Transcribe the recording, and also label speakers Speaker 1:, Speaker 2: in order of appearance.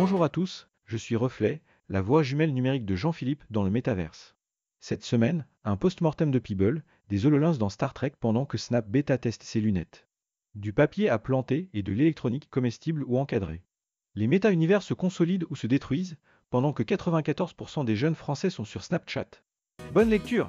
Speaker 1: Bonjour à tous, je suis Reflet, la voix jumelle numérique de Jean-Philippe dans le métaverse. Cette semaine, un post-mortem de Peeble, des HoloLens dans Star Trek pendant que Snap bêta teste ses lunettes. Du papier à planter et de l'électronique comestible ou encadrée. Les méta-univers se consolident ou se détruisent, pendant que 94% des jeunes français sont sur Snapchat. Bonne lecture